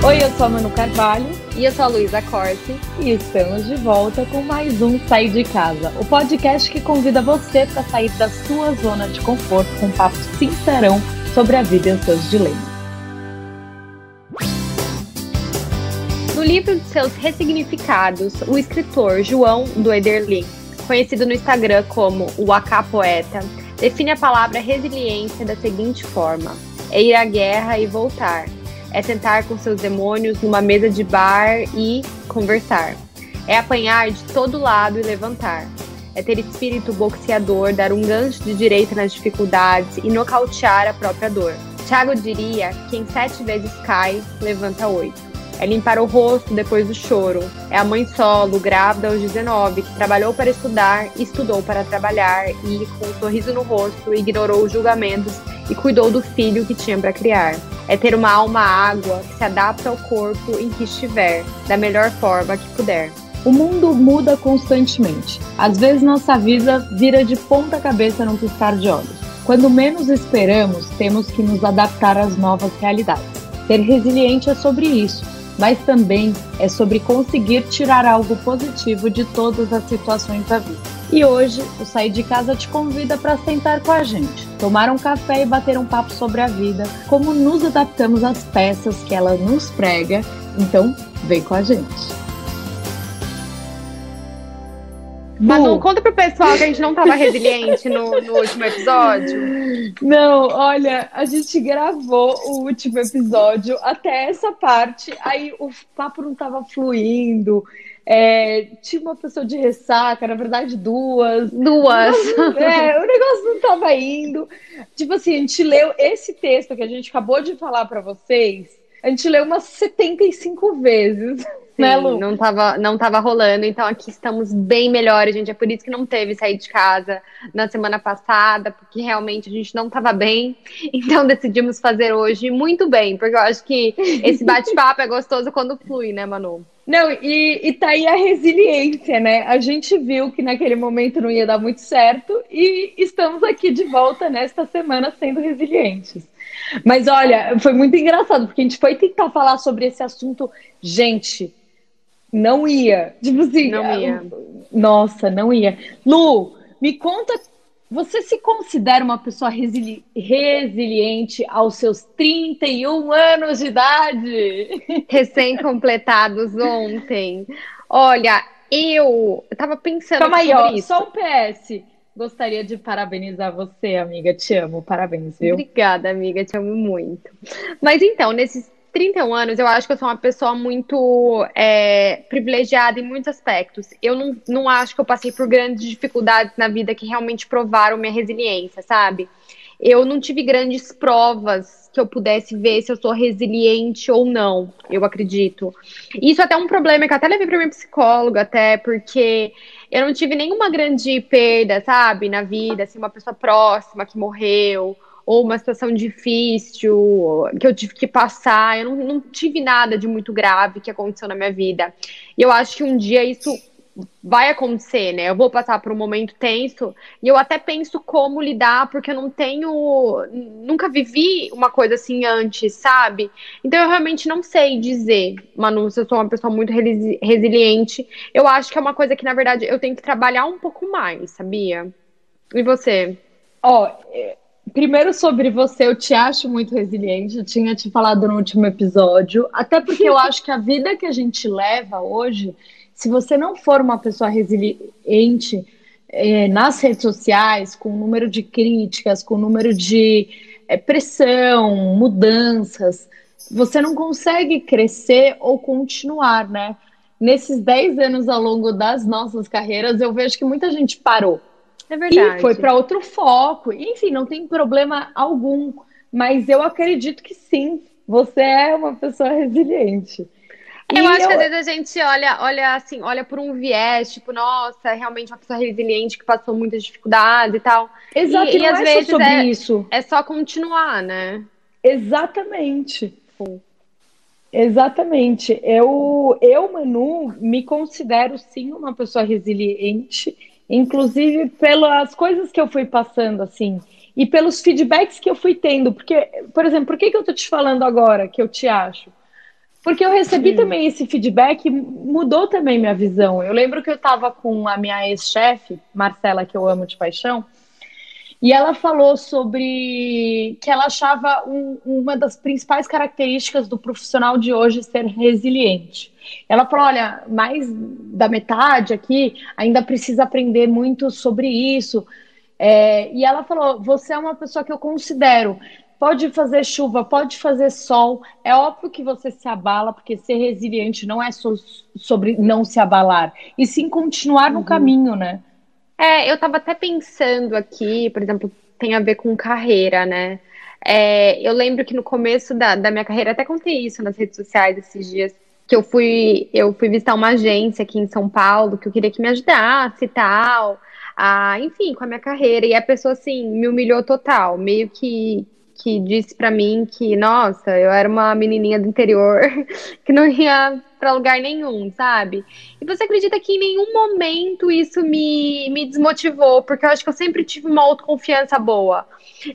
Oi, eu sou a Manu Carvalho E eu sou a Luísa Corte. e estamos de volta com mais um Sair de Casa, o podcast que convida você para sair da sua zona de conforto com um papo sincerão sobre a vida e os seus dilemas. No livro de seus ressignificados, o escritor João do Ederlin, conhecido no Instagram como o AK Poeta, define a palavra resiliência da seguinte forma: é ir à guerra e voltar. É sentar com seus demônios numa mesa de bar e conversar. É apanhar de todo lado e levantar. É ter espírito boxeador, dar um gancho de direita nas dificuldades e nocautear a própria dor. Tiago diria: quem sete vezes cai, levanta oito. É limpar o rosto depois do choro. É a mãe solo, grávida aos 19, que trabalhou para estudar, estudou para trabalhar e, com um sorriso no rosto, ignorou os julgamentos e cuidou do filho que tinha para criar. É ter uma alma água que se adapta ao corpo em que estiver, da melhor forma que puder. O mundo muda constantemente. Às vezes nossa vida vira de ponta cabeça num piscar de olhos. Quando menos esperamos, temos que nos adaptar às novas realidades. Ser resiliente é sobre isso, mas também é sobre conseguir tirar algo positivo de todas as situações da vida. E hoje, o Sair de Casa te convida para sentar com a gente, tomar um café e bater um papo sobre a vida, como nos adaptamos às peças que ela nos prega. Então, vem com a gente. Manu, conta pro pessoal que a gente não tava resiliente no, no último episódio. Não, olha, a gente gravou o último episódio até essa parte, aí o papo não tava fluindo. É, tinha uma pessoa de ressaca, na verdade, duas. Duas. É, o negócio não tava indo. Tipo assim, a gente leu esse texto que a gente acabou de falar pra vocês, a gente leu umas 75 vezes. né, Sim, Lu? não tava, não tava rolando, então aqui estamos bem melhores, gente. É por isso que não teve sair de casa na semana passada, porque realmente a gente não tava bem. Então decidimos fazer hoje muito bem, porque eu acho que esse bate-papo é gostoso quando flui, né, Manu? Não, e, e tá aí a resiliência, né? A gente viu que naquele momento não ia dar muito certo e estamos aqui de volta nesta semana sendo resilientes. Mas olha, foi muito engraçado, porque a gente foi tentar falar sobre esse assunto, gente, não ia. Tipo assim, Não ia. Nossa, não ia. Lu, me conta, você se considera uma pessoa resili- resiliente aos seus 31 anos de idade? Recém-completados ontem. Olha, eu, eu tava pensando Calma aí, ó, isso. só um PS. Gostaria de parabenizar você, amiga. Te amo, parabéns, viu? Obrigada, amiga, te amo muito. Mas então, nesses 31 anos, eu acho que eu sou uma pessoa muito é, privilegiada em muitos aspectos. Eu não, não acho que eu passei por grandes dificuldades na vida que realmente provaram minha resiliência, sabe? Eu não tive grandes provas que eu pudesse ver se eu sou resiliente ou não, eu acredito. Isso é até um problema que eu até levei para minha psicóloga, até porque eu não tive nenhuma grande perda, sabe, na vida, assim, uma pessoa próxima que morreu, ou uma situação difícil que eu tive que passar. Eu não, não tive nada de muito grave que aconteceu na minha vida. E eu acho que um dia isso vai acontecer, né? Eu vou passar por um momento tenso e eu até penso como lidar, porque eu não tenho, nunca vivi uma coisa assim antes, sabe? Então eu realmente não sei dizer, Manu, se eu sou uma pessoa muito resi- resiliente. Eu acho que é uma coisa que, na verdade, eu tenho que trabalhar um pouco mais, sabia? E você? Ó, é, primeiro sobre você, eu te acho muito resiliente. Eu tinha te falado no último episódio, até porque eu acho que a vida que a gente leva hoje, se você não for uma pessoa resiliente é, nas redes sociais, com o número de críticas, com o número de é, pressão, mudanças, você não consegue crescer ou continuar, né? Nesses 10 anos ao longo das nossas carreiras, eu vejo que muita gente parou. É verdade. E foi para outro foco. Enfim, não tem problema algum. Mas eu acredito que sim, você é uma pessoa resiliente. Eu e acho eu... que às vezes a gente olha, olha assim, olha por um viés, tipo, nossa, é realmente uma pessoa resiliente que passou muitas dificuldades e tal. Exato, e, e, e às é vezes sobre é, isso. É só continuar, né? Exatamente. Sim. Exatamente. Eu, eu, Manu, me considero sim uma pessoa resiliente, inclusive pelas coisas que eu fui passando, assim, e pelos feedbacks que eu fui tendo. Porque, por exemplo, por que, que eu tô te falando agora que eu te acho? Porque eu recebi Sim. também esse feedback, mudou também minha visão. Eu lembro que eu estava com a minha ex-chefe, Marcela, que eu amo de paixão, e ela falou sobre que ela achava um, uma das principais características do profissional de hoje ser resiliente. Ela falou: olha, mais da metade aqui ainda precisa aprender muito sobre isso. É, e ela falou: você é uma pessoa que eu considero Pode fazer chuva, pode fazer sol. É óbvio que você se abala, porque ser resiliente não é so sobre não se abalar, e sim continuar no uhum. caminho, né? É, eu tava até pensando aqui, por exemplo, tem a ver com carreira, né? É, eu lembro que no começo da, da minha carreira, até contei isso nas redes sociais esses dias, que eu fui, eu fui visitar uma agência aqui em São Paulo, que eu queria que me ajudasse e tal. Ah, enfim, com a minha carreira. E a pessoa, assim, me humilhou total. Meio que, que disse para mim que, nossa, eu era uma menininha do interior que não ia para lugar nenhum, sabe? E você acredita que em nenhum momento isso me, me desmotivou, porque eu acho que eu sempre tive uma autoconfiança boa.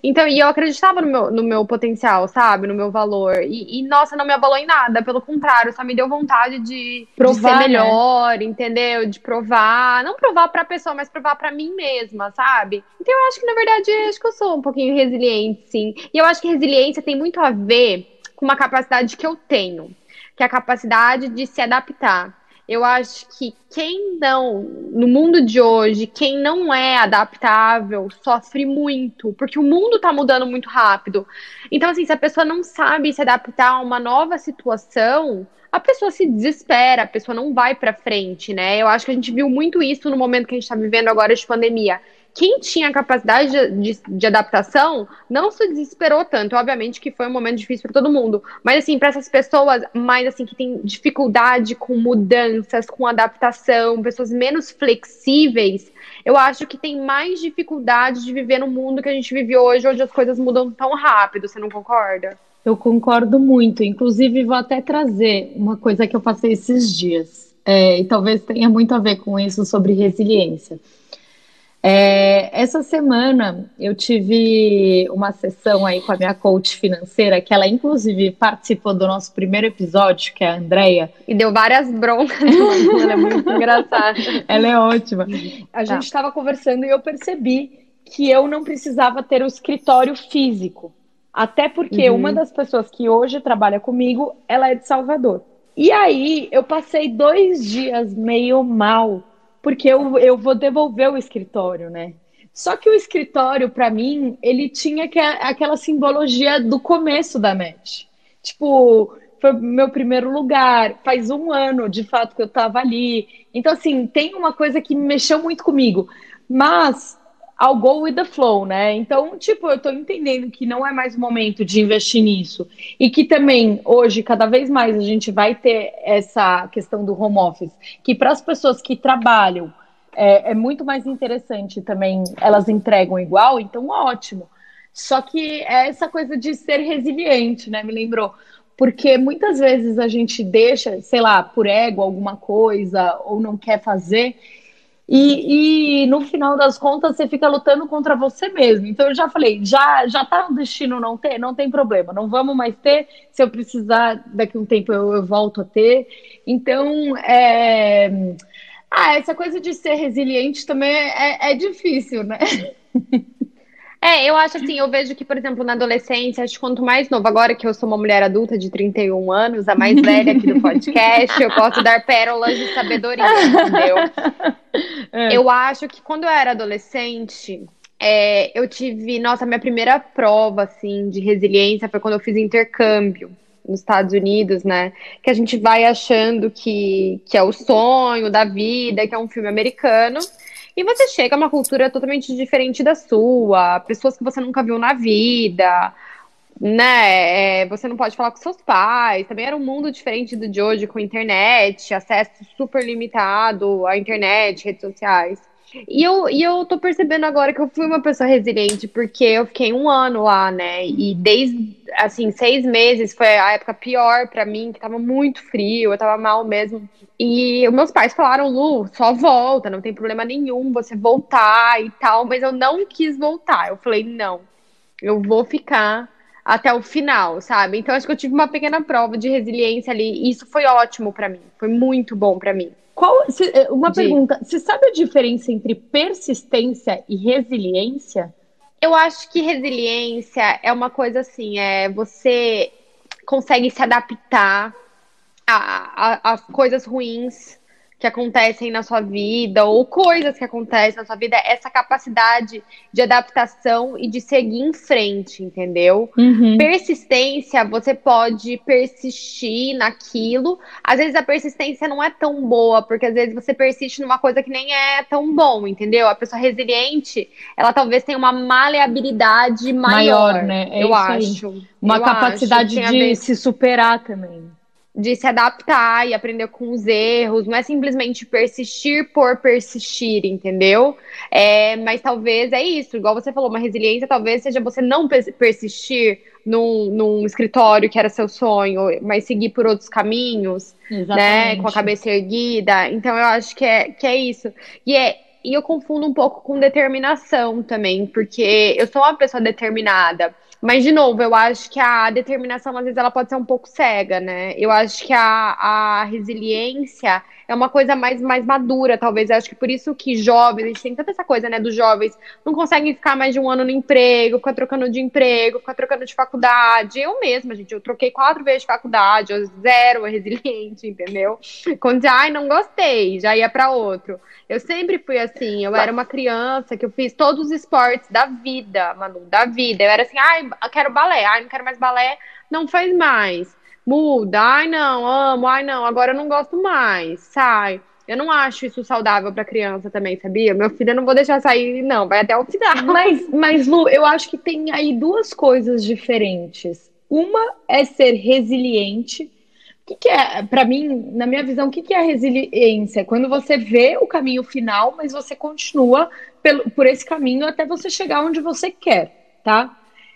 Então, e eu acreditava no meu, no meu potencial, sabe? No meu valor. E, e, nossa, não me abalou em nada. Pelo contrário, só me deu vontade de, provar, de ser né? melhor, né? entendeu? De provar. Não provar pra pessoa, mas provar pra mim mesma, sabe? Então, eu acho que, na verdade, acho que eu sou um pouquinho resiliente, sim. E eu acho que resiliência tem muito a ver com uma capacidade que eu tenho, que é a capacidade de se adaptar. Eu acho que quem não, no mundo de hoje, quem não é adaptável, sofre muito, porque o mundo tá mudando muito rápido. Então, assim, se a pessoa não sabe se adaptar a uma nova situação, a pessoa se desespera, a pessoa não vai para frente, né? Eu acho que a gente viu muito isso no momento que a gente está vivendo agora de pandemia quem tinha capacidade de, de, de, adaptação não se desesperou tanto. Obviamente que foi um momento difícil para todo mundo. Mas, assim, para essas pessoas mais, assim, que têm dificuldade com mudanças, com adaptação, pessoas menos flexíveis, eu acho que tem mais dificuldade de viver no mundo que a gente vive hoje, onde as coisas mudam tão rápido. Você não concorda? Eu concordo muito. Inclusive, vou até trazer uma coisa que eu passei esses dias. É, e talvez tenha muito a ver com isso sobre resiliência. É, essa semana eu tive uma sessão aí com a minha coach financeira, que ela inclusive participou do nosso primeiro episódio, que é a Andrea. E deu várias broncas, ela é muito engraçada. Ela é ótima. A tá. gente estava conversando e eu percebi que eu não precisava ter o escritório físico. Até porque uhum. uma das pessoas que hoje trabalha comigo, ela é de Salvador. E aí eu passei dois dias meio mal porque eu, eu vou devolver o escritório, né? Só que o escritório, para mim, ele tinha que, aquela simbologia do começo da NET. Tipo, foi meu primeiro lugar, faz um ano de fato que eu tava ali. Então, assim, tem uma coisa que mexeu muito comigo. Mas I'll go with the flow, né? Então, tipo, eu tô entendendo que não é mais o momento de investir nisso. E que também, hoje, cada vez mais a gente vai ter essa questão do home office, que para as pessoas que trabalham é, é, muito mais interessante também, elas entregam igual, então ótimo. Só que é essa coisa de ser resiliente, né? Me lembrou. Porque muitas vezes a gente deixa, sei lá, por ego alguma coisa, ou não quer fazer, e, e, no final das contas você fica lutando contra você mesmo. Então eu já falei, já já tá no destino não ter, não tem problema, não vamos mais ter. Se eu precisar daqui a um tempo eu, eu volto a ter. Então é... ah, essa coisa de ser resiliente também é, é difícil, né? É, eu acho assim, eu vejo que, por exemplo, na adolescência, acho que quanto mais novo, agora que eu sou uma mulher adulta de 31 anos, a mais velha aqui do podcast, eu posso dar pérolas de sabedoria, entendeu? É. Eu acho que quando eu era adolescente, é, eu tive, nossa, minha primeira prova, assim, de resiliência foi quando eu fiz intercâmbio nos Estados Unidos, né? Que a gente vai achando que, que é o sonho da vida, que é um filme americano. E você chega a uma cultura totalmente diferente da sua, pessoas que você nunca viu na vida, né? É, você não pode falar com seus pais. Também era um mundo diferente do de hoje, com internet, acesso super limitado à internet, redes sociais. E eu, e eu tô percebendo agora que eu fui uma pessoa resiliente, porque eu fiquei um ano lá, né? E desde, assim, seis meses foi a época pior para mim, que tava muito frio, eu tava mal mesmo. E meus pais falaram, Lu, só volta, não tem problema nenhum você voltar e tal, mas eu não quis voltar. Eu falei, não, eu vou ficar até o final, sabe? Então acho que eu tive uma pequena prova de resiliência ali, e isso foi ótimo para mim, foi muito bom para mim. Qual, se, eh, uma de... pergunta: você sabe a diferença entre persistência e resiliência? Eu acho que resiliência é uma coisa assim, é você consegue se adaptar a, a, a coisas ruins que acontecem na sua vida ou coisas que acontecem na sua vida, essa capacidade de adaptação e de seguir em frente, entendeu? Uhum. Persistência, você pode persistir naquilo. Às vezes a persistência não é tão boa, porque às vezes você persiste numa coisa que nem é tão bom, entendeu? A pessoa resiliente, ela talvez tenha uma maleabilidade maior, maior né? É eu acho. Uma eu capacidade acho, de se superar também de se adaptar e aprender com os erros, não é simplesmente persistir por persistir, entendeu? É, mas talvez é isso, igual você falou, uma resiliência talvez seja você não persistir num, num escritório que era seu sonho, mas seguir por outros caminhos, Exatamente. né? Com a cabeça erguida. Então eu acho que é, que é isso. E é, e eu confundo um pouco com determinação também, porque eu sou uma pessoa determinada. Mas, de novo, eu acho que a determinação, às vezes, ela pode ser um pouco cega, né? Eu acho que a, a resiliência é uma coisa mais, mais madura, talvez. Eu acho que por isso que jovens, a gente tem tanta essa coisa, né, dos jovens, não conseguem ficar mais de um ano no emprego, ficar trocando de emprego, ficar trocando de faculdade. Eu mesma, gente, eu troquei quatro vezes de faculdade, eu zero resiliente, entendeu? Quando, ai, não gostei, já ia para outro. Eu sempre fui assim, eu era uma criança que eu fiz todos os esportes da vida, Manu, da vida. Eu era assim, ai, quero balé, ai, não quero mais balé, não faz mais. Muda, ai não, amo, ai não, agora eu não gosto mais, sai. Eu não acho isso saudável para criança também, sabia? Meu filho eu não vou deixar sair, não, vai até o final. Mas, mas Lu, eu acho que tem aí duas coisas diferentes. Uma é ser resiliente o que, que é, para mim, na minha visão, o que, que é resiliência? Quando você vê o caminho final, mas você continua pelo, por esse caminho até você chegar onde você quer, tá?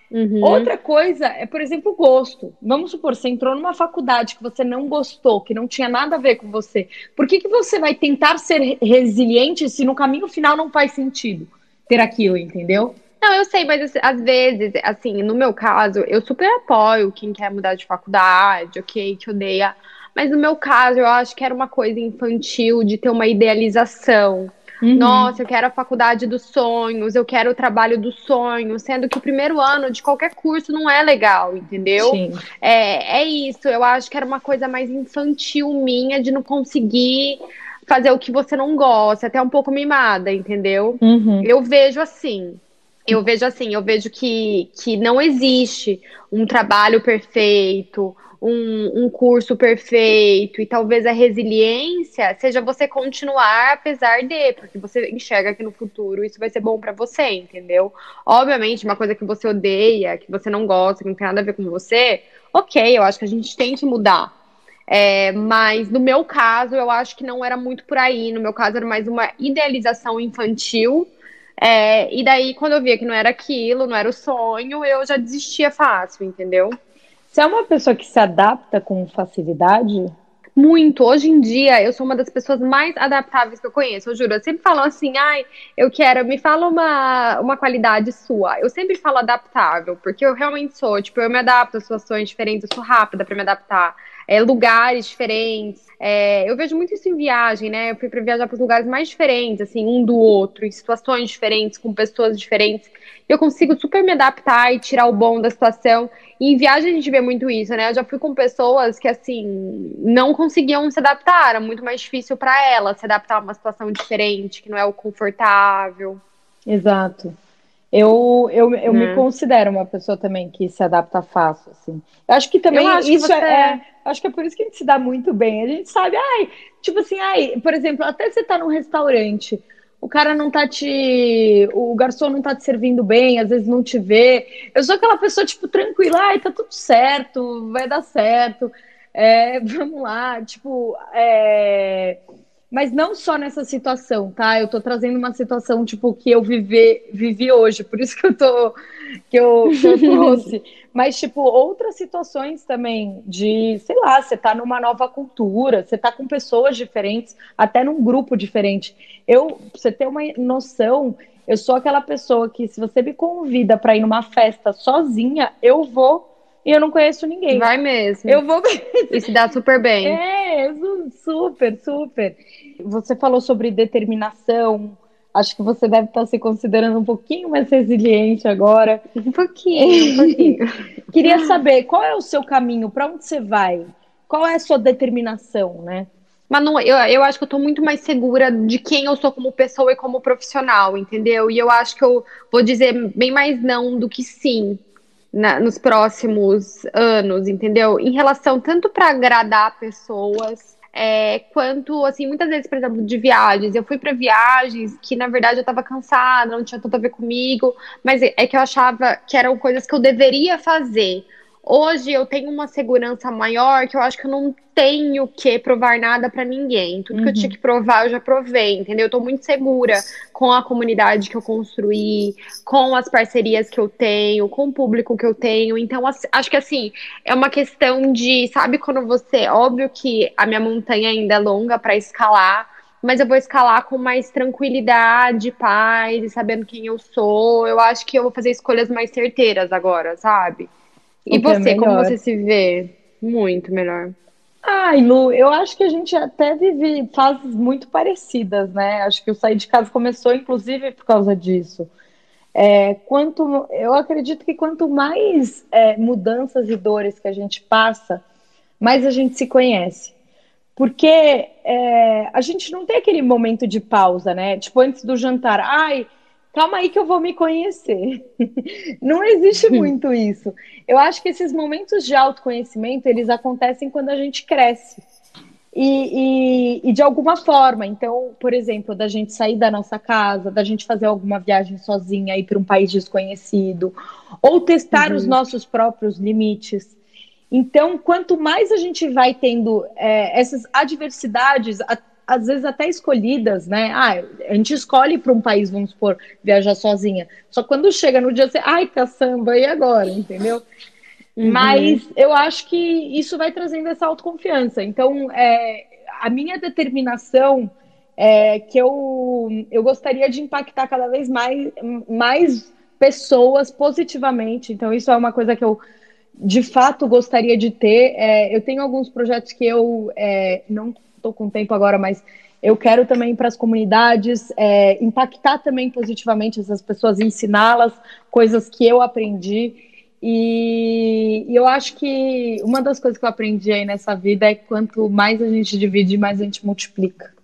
Uhum. Outra coisa é, por exemplo, gosto. Vamos supor, você entrou numa faculdade que você não gostou, que não tinha nada a ver com você. Por que, que você vai tentar ser resiliente se no caminho final não faz sentido ter aquilo, entendeu? Não, eu sei, mas às vezes, assim, no meu caso, eu super apoio quem quer mudar de faculdade, ok, que odeia. Mas no meu caso, eu acho que era uma coisa infantil de ter uma idealização. Uhum. Nossa, eu quero a faculdade dos sonhos, eu quero o trabalho dos sonhos, sendo que o primeiro ano de qualquer curso não é legal, entendeu? Sim. É, é isso, eu acho que era uma coisa mais infantil minha de não conseguir fazer o que você não gosta, até um pouco mimada, entendeu? Uhum. Eu vejo assim eu vejo assim, eu vejo que, que não existe um trabalho perfeito, um, um curso perfeito, e talvez a resiliência seja você continuar apesar de, porque você enxerga que no futuro isso vai ser bom para você, entendeu? Obviamente, uma coisa que você odeia, que você não gosta, que não tem nada a ver com você, ok, eu acho que a gente tem que mudar. É, mas no meu caso, eu acho que não era muito por aí. No meu caso, era mais uma idealização infantil é, e daí, quando eu via que não era aquilo, não era o sonho, eu já desistia fácil, entendeu? Você é uma pessoa que se adapta com facilidade? Muito. Hoje em dia, eu sou uma das pessoas mais adaptáveis que eu conheço. Eu juro. Eu sempre falo assim, ai, eu quero, me fala uma, uma qualidade sua. Eu sempre falo adaptável, porque eu realmente sou. Tipo, eu me adapto a situações diferentes, eu sou rápida para me adaptar é, lugares diferentes. É, eu vejo muito isso em viagem, né? Eu fui para viajar para os lugares mais diferentes, assim, um do outro, em situações diferentes, com pessoas diferentes. Eu consigo super me adaptar e tirar o bom da situação. E em viagem a gente vê muito isso, né? Eu já fui com pessoas que, assim, não conseguiam se adaptar. Era muito mais difícil para elas se adaptar a uma situação diferente, que não é o confortável. Exato. Eu, eu, eu me né? considero uma pessoa também que se adapta fácil, assim. Eu acho que também acho isso que é, é, Acho que é por isso que a gente se dá muito bem. A gente sabe, ai, tipo assim, ai, por exemplo, até você tá num restaurante. o cara não tá te. O garçom não tá te servindo bem, às vezes não te vê. Eu sou aquela pessoa, tipo, tranquila, ai, tá tudo certo, vai dar certo. É, vamos lá, tipo, é... mas não só nessa situação, tá? Eu tô trazendo uma situação, tipo, que eu vivi, vivi hoje, por isso que eu tô, que eu, que eu trouxe. mas, tipo, outras situações também de, sei lá, você tá numa nova cultura, você tá com pessoas diferentes, até num grupo diferente. Eu, pra você ter uma noção, eu sou aquela pessoa que, se você me convida para ir numa festa sozinha, eu vou e eu não conheço ninguém. Vai mesmo. Eu vou E se dá super bem. É, super, super. Você falou sobre determinação. Acho que você deve estar se considerando um pouquinho mais resiliente agora. Um pouquinho, um pouquinho. Queria saber qual é o seu caminho, para onde você vai? Qual é a sua determinação, né? Manu, eu, eu acho que eu tô muito mais segura de quem eu sou como pessoa e como profissional, entendeu? E eu acho que eu vou dizer bem mais não do que sim na, nos próximos anos, entendeu? Em relação tanto para agradar pessoas, é, quanto, assim, muitas vezes, por exemplo, de viagens. Eu fui para viagens que, na verdade, eu estava cansada, não tinha tanto a ver comigo, mas é que eu achava que eram coisas que eu deveria fazer. Hoje eu tenho uma segurança maior que eu acho que eu não tenho que provar nada para ninguém. Tudo uhum. que eu tinha uhum. que provar, eu já provei, entendeu? Eu tô muito segura com a comunidade que eu construí, com as parcerias que eu tenho, com o público que eu tenho. Então, acho que assim, é uma questão de, sabe, quando você. Óbvio que a minha montanha ainda é longa para escalar, mas eu vou escalar com mais tranquilidade, paz, e sabendo quem eu sou. Eu acho que eu vou fazer escolhas mais certeiras agora, sabe? E é você, é como você se vê? Muito melhor. Ai, Lu, eu acho que a gente até vive fases muito parecidas, né? Acho que o sair de casa começou, inclusive, por causa disso. É, quanto, eu acredito que quanto mais é, mudanças e dores que a gente passa, mais a gente se conhece. Porque é, a gente não tem aquele momento de pausa, né? Tipo, antes do jantar, ai, calma aí que eu vou me conhecer. Não existe muito isso. Eu acho que esses momentos de autoconhecimento, eles acontecem quando a gente cresce. E, e, e, de alguma forma, então, por exemplo, da gente sair da nossa casa, da gente fazer alguma viagem sozinha, ir para um país desconhecido, ou testar uhum. os nossos próprios limites. Então, quanto mais a gente vai tendo é, essas adversidades, às vezes até escolhidas, né? Ah, a gente escolhe para um país, vamos supor, viajar sozinha. Só quando chega no dia, você, ai, caçamba, e agora? Entendeu? Uhum. Mas eu acho que isso vai trazendo essa autoconfiança. Então, é, a minha determinação é que eu, eu gostaria de impactar cada vez mais, mais pessoas positivamente. Então, isso é uma coisa que eu de fato gostaria de ter. É, eu tenho alguns projetos que eu é, não estou com tempo agora, mas eu quero também para as comunidades é, impactar também positivamente essas pessoas, ensiná-las coisas que eu aprendi. E, e, eu acho que uma das coisas que eu aprendi aí nessa vida é quanto mais a gente divide, mais a gente multiplica.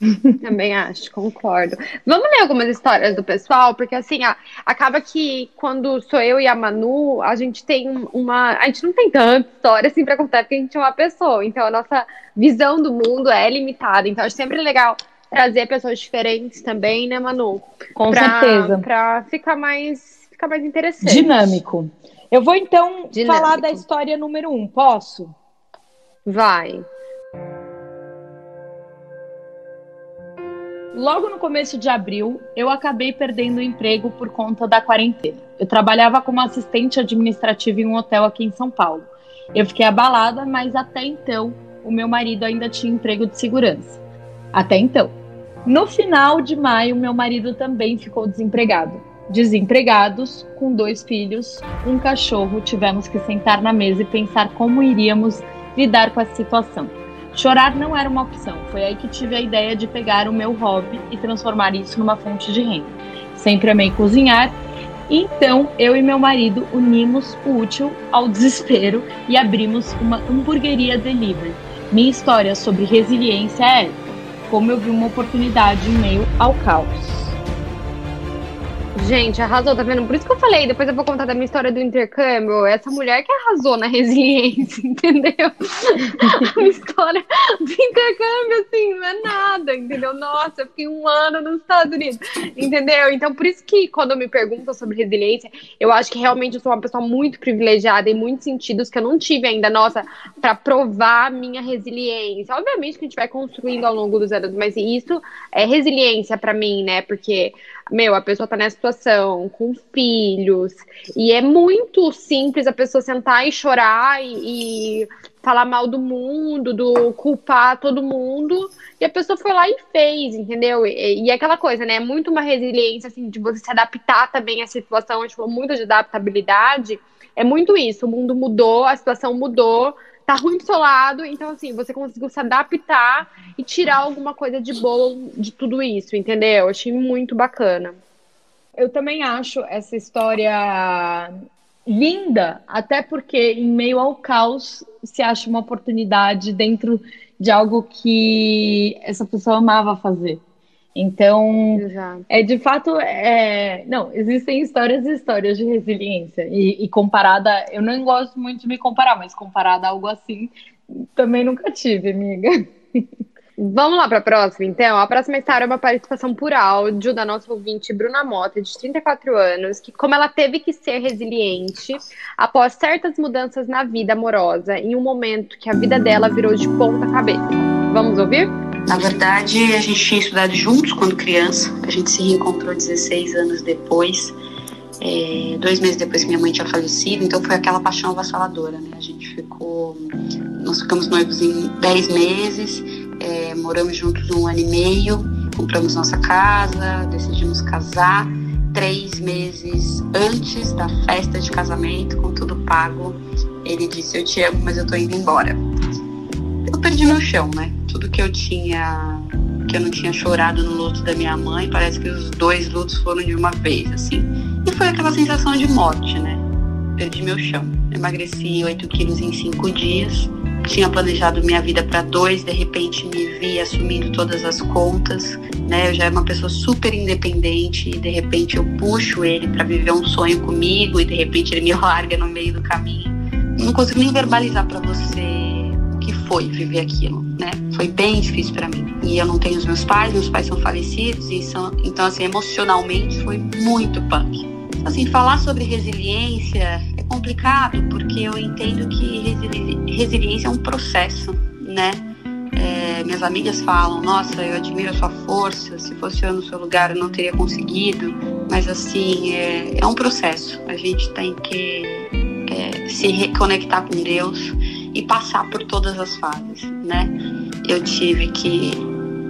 Também acho, concordo. Vamos ler algumas histórias do pessoal, porque assim, ó, acaba que quando sou eu e a Manu, a gente tem uma. A gente não tem tanta história assim pra contar, porque a gente é uma pessoa. Então a nossa visão do mundo é limitada. Então acho sempre legal trazer pessoas diferentes também, né, Manu? Com pra, certeza. Pra ficar mais, ficar mais interessante. Dinâmico. Eu vou então Dinâmico. falar da história número um, posso? Vai. Logo no começo de abril, eu acabei perdendo o emprego por conta da quarentena. Eu trabalhava como assistente administrativa em um hotel aqui em São Paulo. Eu fiquei abalada, mas até então o meu marido ainda tinha emprego de segurança. Até então. No final de maio, meu marido também ficou desempregado. Desempregados, com dois filhos, um cachorro, tivemos que sentar na mesa e pensar como iríamos lidar com a situação. Chorar não era uma opção. Foi aí que tive a ideia de pegar o meu hobby e transformar isso numa fonte de renda. Sempre amei cozinhar, então eu e meu marido unimos o útil ao desespero e abrimos uma hamburgueria delivery. Minha história sobre resiliência é como eu vi uma oportunidade em meio ao caos. Gente, arrasou, tá vendo? Por isso que eu falei, depois eu vou contar da minha história do intercâmbio. Essa mulher que arrasou na resiliência, entendeu? a minha história do intercâmbio, assim, não é nada, entendeu? Nossa, eu fiquei um ano nos Estados Unidos, entendeu? Então, por isso que quando me perguntam sobre resiliência, eu acho que realmente eu sou uma pessoa muito privilegiada em muitos sentidos que eu não tive ainda, nossa, para provar minha resiliência. Obviamente que a gente vai construindo ao longo dos anos, mas isso é resiliência para mim, né? Porque meu, a pessoa tá nessa situação, com filhos, e é muito simples a pessoa sentar e chorar e, e falar mal do mundo, do culpar todo mundo, e a pessoa foi lá e fez, entendeu? E, e é aquela coisa, né? É muito uma resiliência, assim, de você se adaptar também à situação, falou muito de adaptabilidade, é muito isso, o mundo mudou, a situação mudou, tá ruim pro seu lado, então assim, você conseguiu se adaptar e tirar alguma coisa de boa de tudo isso, entendeu? Eu achei muito bacana. Eu também acho essa história linda, até porque em meio ao caos se acha uma oportunidade dentro de algo que essa pessoa amava fazer. Então, Exato. é de fato, é, não, existem histórias e histórias de resiliência. E, e, comparada, eu não gosto muito de me comparar, mas comparada a algo assim, também nunca tive, amiga. Vamos lá para a próxima, então. A próxima história é uma participação por áudio da nossa ouvinte Bruna Mota, de 34 anos, que como ela teve que ser resiliente após certas mudanças na vida amorosa, em um momento que a vida dela virou de ponta cabeça. Vamos ouvir? Na verdade, a gente tinha estudado juntos quando criança, a gente se reencontrou 16 anos depois, é, dois meses depois que minha mãe tinha falecido, então foi aquela paixão avassaladora, né? A gente ficou, nós ficamos noivos em 10 meses, é, moramos juntos um ano e meio, compramos nossa casa, decidimos casar. Três meses antes da festa de casamento, com tudo pago, ele disse: Eu te amo, mas eu tô indo embora. Eu perdi meu chão, né? tudo que eu tinha que eu não tinha chorado no luto da minha mãe, parece que os dois lutos foram de uma vez, assim. E foi aquela sensação de morte, né? Perdi meu chão. Emagreci 8 quilos em 5 dias. Tinha planejado minha vida para dois, de repente me vi assumindo todas as contas, né? Eu já era uma pessoa super independente e de repente eu puxo ele para viver um sonho comigo e de repente ele me larga no meio do caminho. Não consigo nem verbalizar para você foi viver aquilo, né? Foi bem difícil para mim. E eu não tenho os meus pais, meus pais são falecidos, e são, então, assim, emocionalmente foi muito punk. Assim, falar sobre resiliência é complicado, porque eu entendo que resili resiliência é um processo, né? É, minhas amigas falam, nossa, eu admiro a sua força, se fosse eu no seu lugar eu não teria conseguido, mas assim, é, é um processo, a gente tem que é, se reconectar com Deus, e passar por todas as fases, né? Eu tive que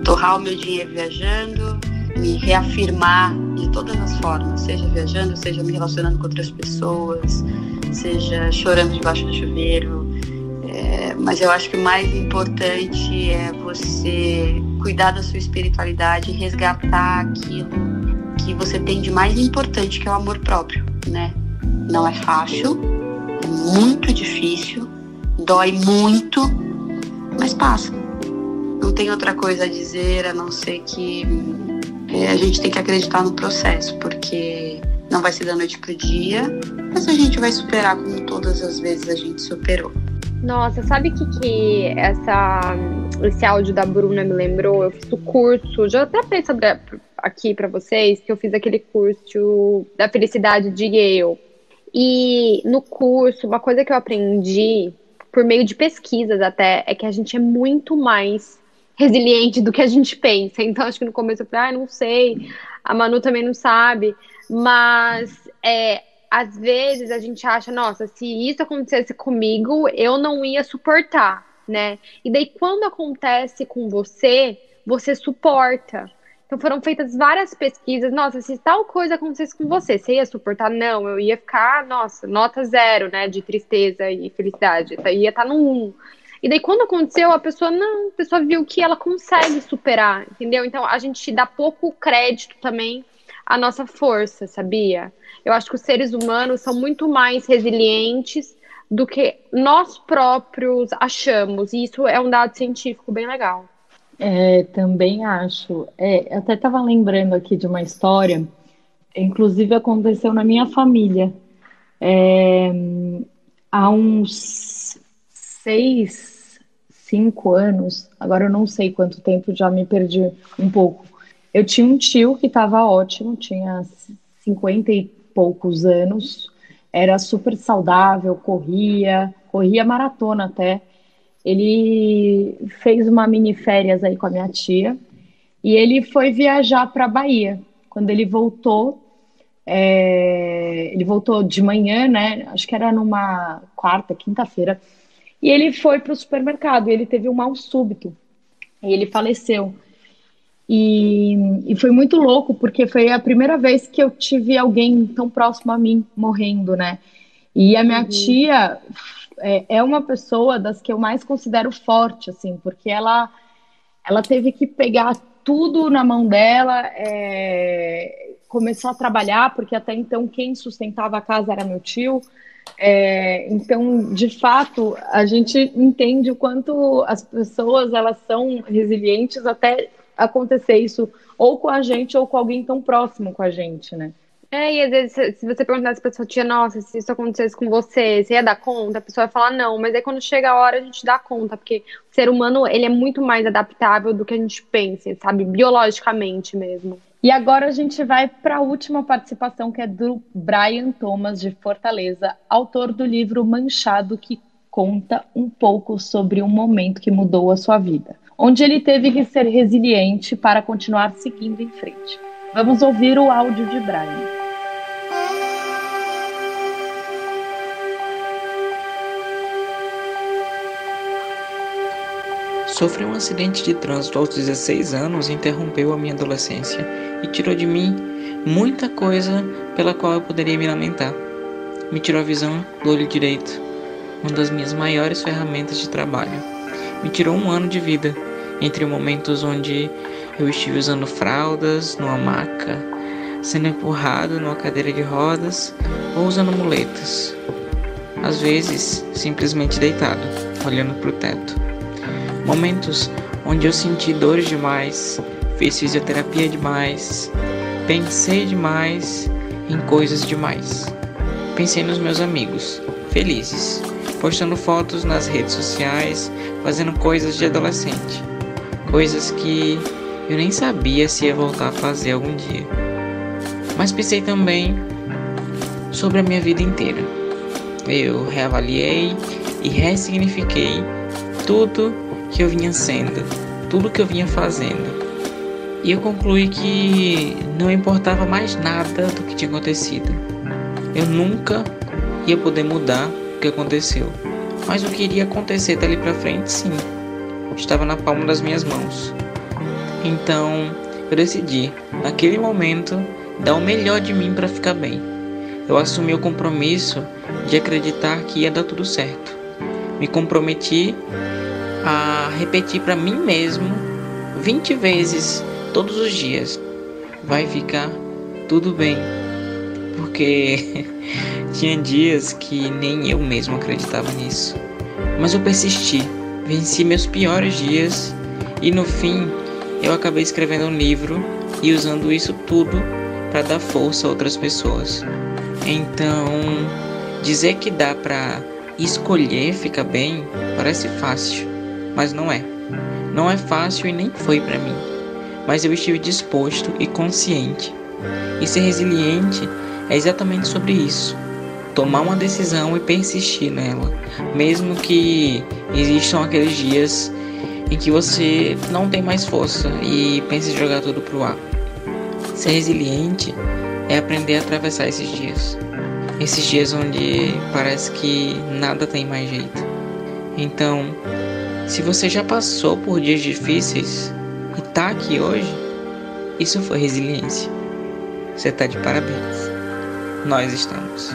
torrar o meu dinheiro viajando, me reafirmar de todas as formas, seja viajando, seja me relacionando com outras pessoas, seja chorando debaixo do chuveiro. É, mas eu acho que o mais importante é você cuidar da sua espiritualidade e resgatar aquilo que você tem de mais importante, que é o amor próprio, né? Não é fácil, é muito difícil, dói muito, mas passa. Não tem outra coisa a dizer a não ser que é, a gente tem que acreditar no processo, porque não vai ser da noite pro dia, mas a gente vai superar como todas as vezes a gente superou. Nossa, sabe o que, que essa, esse áudio da Bruna me lembrou? Eu fiz o curso, já até falei sobre aqui para vocês, que eu fiz aquele curso da felicidade de Yale. E no curso, uma coisa que eu aprendi por meio de pesquisas até, é que a gente é muito mais resiliente do que a gente pensa. Então, acho que no começo eu falei, ah, não sei, a Manu também não sabe, mas é, às vezes a gente acha, nossa, se isso acontecesse comigo, eu não ia suportar, né? E daí, quando acontece com você, você suporta. Então foram feitas várias pesquisas. Nossa, se tal coisa acontecesse com você, você ia suportar? Não, eu ia ficar, nossa, nota zero, né? De tristeza e felicidade. Eu ia estar no um. E daí, quando aconteceu, a pessoa não, a pessoa viu que ela consegue superar, entendeu? Então a gente dá pouco crédito também à nossa força, sabia? Eu acho que os seres humanos são muito mais resilientes do que nós próprios achamos. E isso é um dado científico bem legal. É, também acho. É, até estava lembrando aqui de uma história. inclusive aconteceu na minha família. É, há uns seis, cinco anos, agora eu não sei quanto tempo, já me perdi um pouco. Eu tinha um tio que estava ótimo, tinha cinquenta e poucos anos, era super saudável, corria, corria maratona até. Ele fez uma mini férias aí com a minha tia e ele foi viajar para a Bahia. Quando ele voltou, é, ele voltou de manhã, né? Acho que era numa quarta, quinta-feira. E ele foi para o supermercado. E ele teve um mal súbito. E ele faleceu. E, e, foi muito louco, porque foi a primeira vez que eu tive alguém tão próximo a mim morrendo, né? E a minha uhum. tia é, é, uma pessoa das que eu mais considero forte, assim, porque ela, ela teve que pegar tudo na mão dela, é, começou a trabalhar, porque até então quem sustentava a casa era meu tio. É, então, de fato, a gente entende o quanto as pessoas elas são resilientes até acontecer isso ou com a gente ou com alguém tão próximo com a gente, né? É, e às vezes, se você perguntasse pra pessoa, tia, nossa, se isso acontecesse com você, você ia dar conta? A pessoa vai falar não, mas aí quando chega a hora a gente dá conta, porque o ser humano, ele é muito mais adaptável do que a gente pensa, sabe? Biologicamente mesmo. E agora a gente vai para a última participação, que é do Brian Thomas, de Fortaleza, autor do livro Manchado, que conta um pouco sobre um momento que mudou a sua vida, onde ele teve que ser resiliente para continuar seguindo em frente. Vamos ouvir o áudio de Brian. Sofri um acidente de trânsito aos 16 anos interrompeu a minha adolescência e tirou de mim muita coisa pela qual eu poderia me lamentar. Me tirou a visão do olho direito, uma das minhas maiores ferramentas de trabalho. Me tirou um ano de vida, entre momentos onde eu estive usando fraldas, numa maca, sendo empurrado numa cadeira de rodas ou usando muletas. Às vezes, simplesmente deitado, olhando para o teto. Momentos onde eu senti dores demais, fiz fisioterapia demais, pensei demais em coisas demais. Pensei nos meus amigos, felizes, postando fotos nas redes sociais, fazendo coisas de adolescente, coisas que eu nem sabia se ia voltar a fazer algum dia. Mas pensei também sobre a minha vida inteira. Eu reavaliei e ressignifiquei tudo que eu vinha sendo, tudo que eu vinha fazendo. E eu concluí que não importava mais nada do que tinha acontecido. Eu nunca ia poder mudar o que aconteceu. Mas o que iria acontecer dali para frente, sim. Estava na palma das minhas mãos. Então, eu decidi, naquele momento, dar o melhor de mim para ficar bem. Eu assumi o compromisso de acreditar que ia dar tudo certo. Me comprometi a repetir para mim mesmo 20 vezes todos os dias. Vai ficar tudo bem. Porque tinha dias que nem eu mesmo acreditava nisso. Mas eu persisti, venci meus piores dias e no fim eu acabei escrevendo um livro e usando isso tudo para dar força a outras pessoas. Então, dizer que dá para escolher ficar bem parece fácil mas não é. Não é fácil e nem foi para mim, mas eu estive disposto e consciente. E ser resiliente é exatamente sobre isso. Tomar uma decisão e persistir nela, mesmo que existam aqueles dias em que você não tem mais força e pensa em jogar tudo pro ar. Ser resiliente é aprender a atravessar esses dias. Esses dias onde parece que nada tem mais jeito. Então, se você já passou por dias difíceis e tá aqui hoje, isso foi resiliência. Você tá de parabéns. Nós estamos.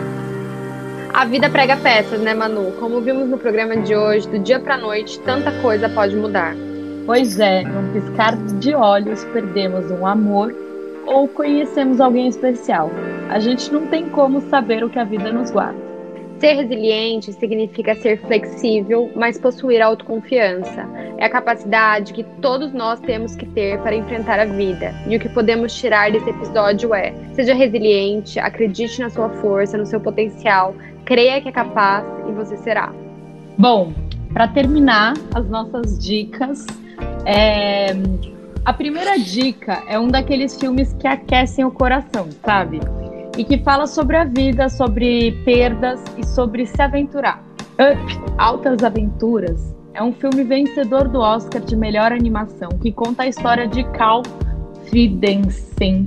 A vida prega peças, né, Manu? Como vimos no programa de hoje, do dia pra noite, tanta coisa pode mudar. Pois é, num piscar de olhos perdemos um amor ou conhecemos alguém especial. A gente não tem como saber o que a vida nos guarda. Ser resiliente significa ser flexível, mas possuir autoconfiança. É a capacidade que todos nós temos que ter para enfrentar a vida. E o que podemos tirar desse episódio é: seja resiliente, acredite na sua força, no seu potencial, creia que é capaz e você será. Bom, para terminar as nossas dicas, é... a primeira dica é um daqueles filmes que aquecem o coração, sabe? E que fala sobre a vida, sobre perdas e sobre se aventurar. Up, Altas Aventuras, é um filme vencedor do Oscar de melhor animação que conta a história de Carl Friedensen,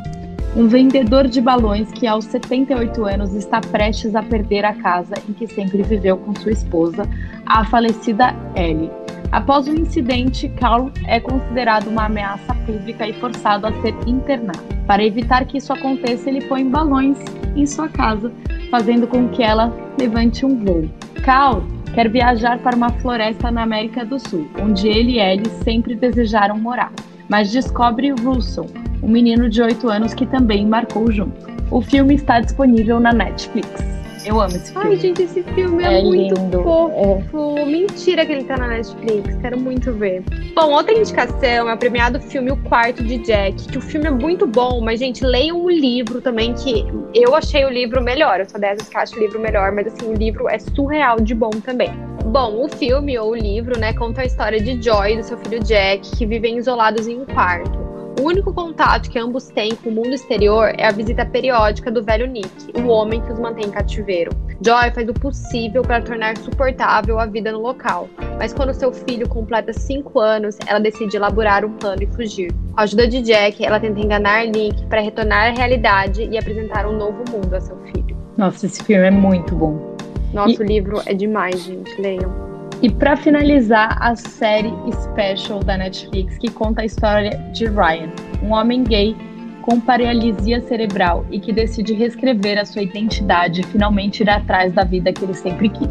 um vendedor de balões que aos 78 anos está prestes a perder a casa em que sempre viveu com sua esposa, a falecida Ellie. Após o incidente, Carl é considerado uma ameaça pública e forçado a ser internado. Para evitar que isso aconteça, ele põe balões em sua casa, fazendo com que ela levante um voo. Carl quer viajar para uma floresta na América do Sul, onde ele e Ellie sempre desejaram morar, mas descobre Russell, um menino de 8 anos que também marcou junto. O filme está disponível na Netflix. Eu amo esse filme. Ai, gente, esse filme é, é muito lindo. fofo. É. Mentira que ele tá na Netflix. Quero muito ver. Bom, outra indicação é o premiado filme O Quarto de Jack, que o filme é muito bom, mas, gente, leiam o livro também, que eu achei o livro melhor. Eu sou dessas que acho o livro melhor, mas, assim, o livro é surreal de bom também. Bom, o filme ou o livro, né, conta a história de Joy e do seu filho Jack, que vivem isolados em um quarto. O único contato que ambos têm com o mundo exterior é a visita periódica do velho Nick, o homem que os mantém em cativeiro. Joy faz o possível para tornar suportável a vida no local, mas quando seu filho completa 5 anos, ela decide elaborar um plano e fugir. Com a ajuda de Jack, ela tenta enganar Nick para retornar à realidade e apresentar um novo mundo a seu filho. Nossa, esse filme é muito bom. Nosso e... livro é demais, gente. Leiam. E para finalizar, a série Special da Netflix que conta a história de Ryan, um homem gay com paralisia cerebral e que decide reescrever a sua identidade e finalmente ir atrás da vida que ele sempre quis.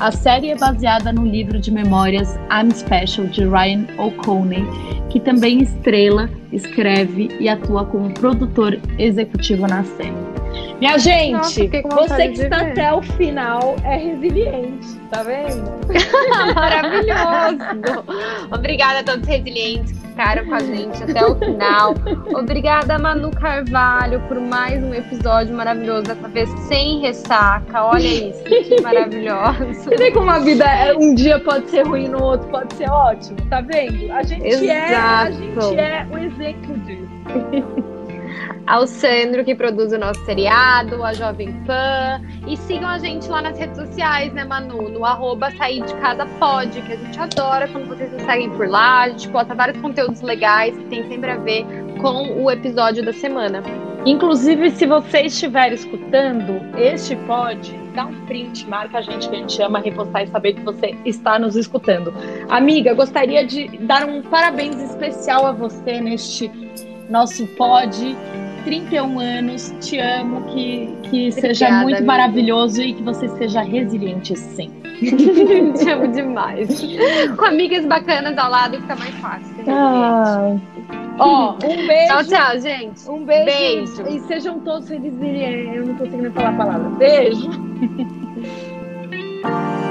A série é baseada no livro de memórias I'm Special de Ryan O'Connell, que também estrela, escreve e atua como produtor executivo na série. Minha gente, Nossa, você que está ver. até o final é resiliente, tá vendo? Maravilhoso! Obrigada a todos os resilientes que ficaram com a gente até o final. Obrigada, Manu Carvalho, por mais um episódio maravilhoso, dessa vez sem ressaca. Olha isso, que maravilhoso. Você vê como a vida é, um dia pode ser ruim, no outro pode ser ótimo, tá vendo? A gente, Exato. é, a gente é o exemplo disso ao Sandro, que produz o nosso seriado, a Jovem Pan. E sigam a gente lá nas redes sociais, né, Manu? No arroba sair de casa pode, que a gente adora quando vocês nos seguem por lá. A gente posta vários conteúdos legais que tem sempre a ver com o episódio da semana. Inclusive, se você estiver escutando este pod, dá um print, marca a gente que a gente ama repostar e saber que você está nos escutando. Amiga, gostaria de dar um parabéns especial a você neste nosso pod 31 anos, te amo, que, que Obrigada, seja muito amiga. maravilhoso e que você seja resiliente sempre. te amo demais. Com amigas bacanas ao lado fica mais fácil. Ah. Ó, oh, um beijo. Tchau, tchau, gente. Um beijo. beijo. E sejam todos resilientes. Eu não tô conseguindo falar a palavra. Beijo.